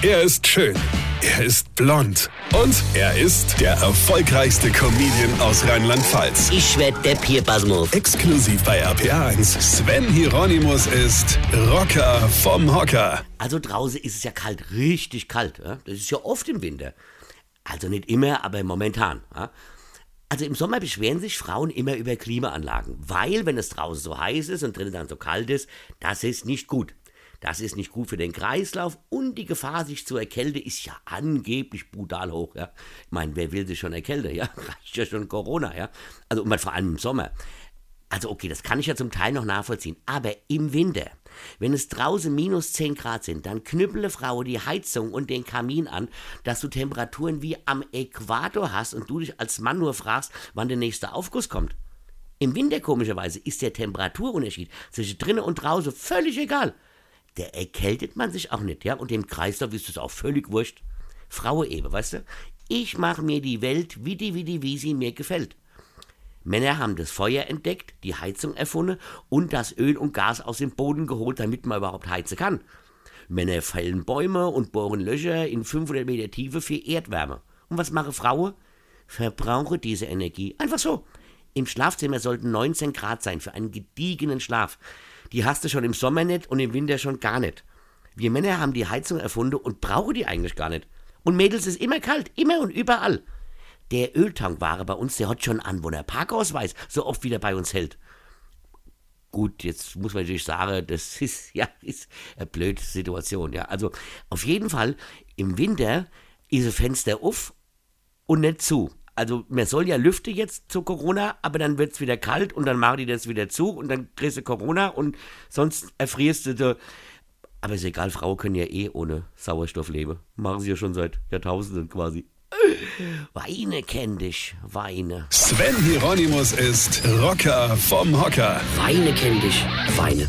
Er ist schön. Er ist blond. Und er ist der erfolgreichste Comedian aus Rheinland-Pfalz. Ich werd der Pierpasmus. Exklusiv bei RPA1. Sven Hieronymus ist Rocker vom Hocker. Also draußen ist es ja kalt, richtig kalt. Ja? Das ist ja oft im Winter. Also nicht immer, aber momentan. Ja? Also im Sommer beschweren sich Frauen immer über Klimaanlagen, weil wenn es draußen so heiß ist und drinnen dann so kalt ist, das ist nicht gut. Das ist nicht gut für den Kreislauf und die Gefahr, sich zu erkälten, ist ja angeblich brutal hoch. Ja? Ich meine, wer will sich schon erkälten? Ja, reicht ja schon Corona. Ja, also und vor allem im Sommer. Also okay, das kann ich ja zum Teil noch nachvollziehen. Aber im Winter, wenn es draußen minus 10 Grad sind, dann knüppele Frau die Heizung und den Kamin an, dass du Temperaturen wie am Äquator hast und du dich als Mann nur fragst, wann der nächste Aufguss kommt. Im Winter komischerweise ist der Temperaturunterschied zwischen drinnen und draußen völlig egal. Der erkältet man sich auch nicht, ja, und dem Kreislauf ist es auch völlig wurscht. Frau eben, weißt du? Ich mache mir die Welt wie die, wie die, wie sie mir gefällt. Männer haben das Feuer entdeckt, die Heizung erfunden und das Öl und Gas aus dem Boden geholt, damit man überhaupt heizen kann. Männer fällen Bäume und bohren Löcher in 500 Meter Tiefe für Erdwärme. Und was machen Frauen? Verbrauche diese Energie. Einfach so. Im Schlafzimmer sollten 19 Grad sein für einen gediegenen Schlaf. Die hast du schon im Sommer nicht und im Winter schon gar nicht. Wir Männer haben die Heizung erfunden und brauchen die eigentlich gar nicht. Und Mädels ist immer kalt, immer und überall. Der Öltankware bei uns, der hat schon Anwohner Parkausweis, so oft wie der bei uns hält. Gut, jetzt muss man natürlich sagen, das ist ja ist eine blöde Situation. Ja, also auf jeden Fall im Winter ist das Fenster auf und nicht zu. Also man soll ja lüften jetzt zu Corona, aber dann wird es wieder kalt und dann machen die das wieder zu und dann kriegst du Corona und sonst erfrierst du. Da. Aber ist egal, Frauen können ja eh ohne Sauerstoff leben. Machen sie ja schon seit Jahrtausenden quasi. Weine kenn dich, Weine. Sven Hieronymus ist Rocker vom Hocker. Weine kenn dich, Weine.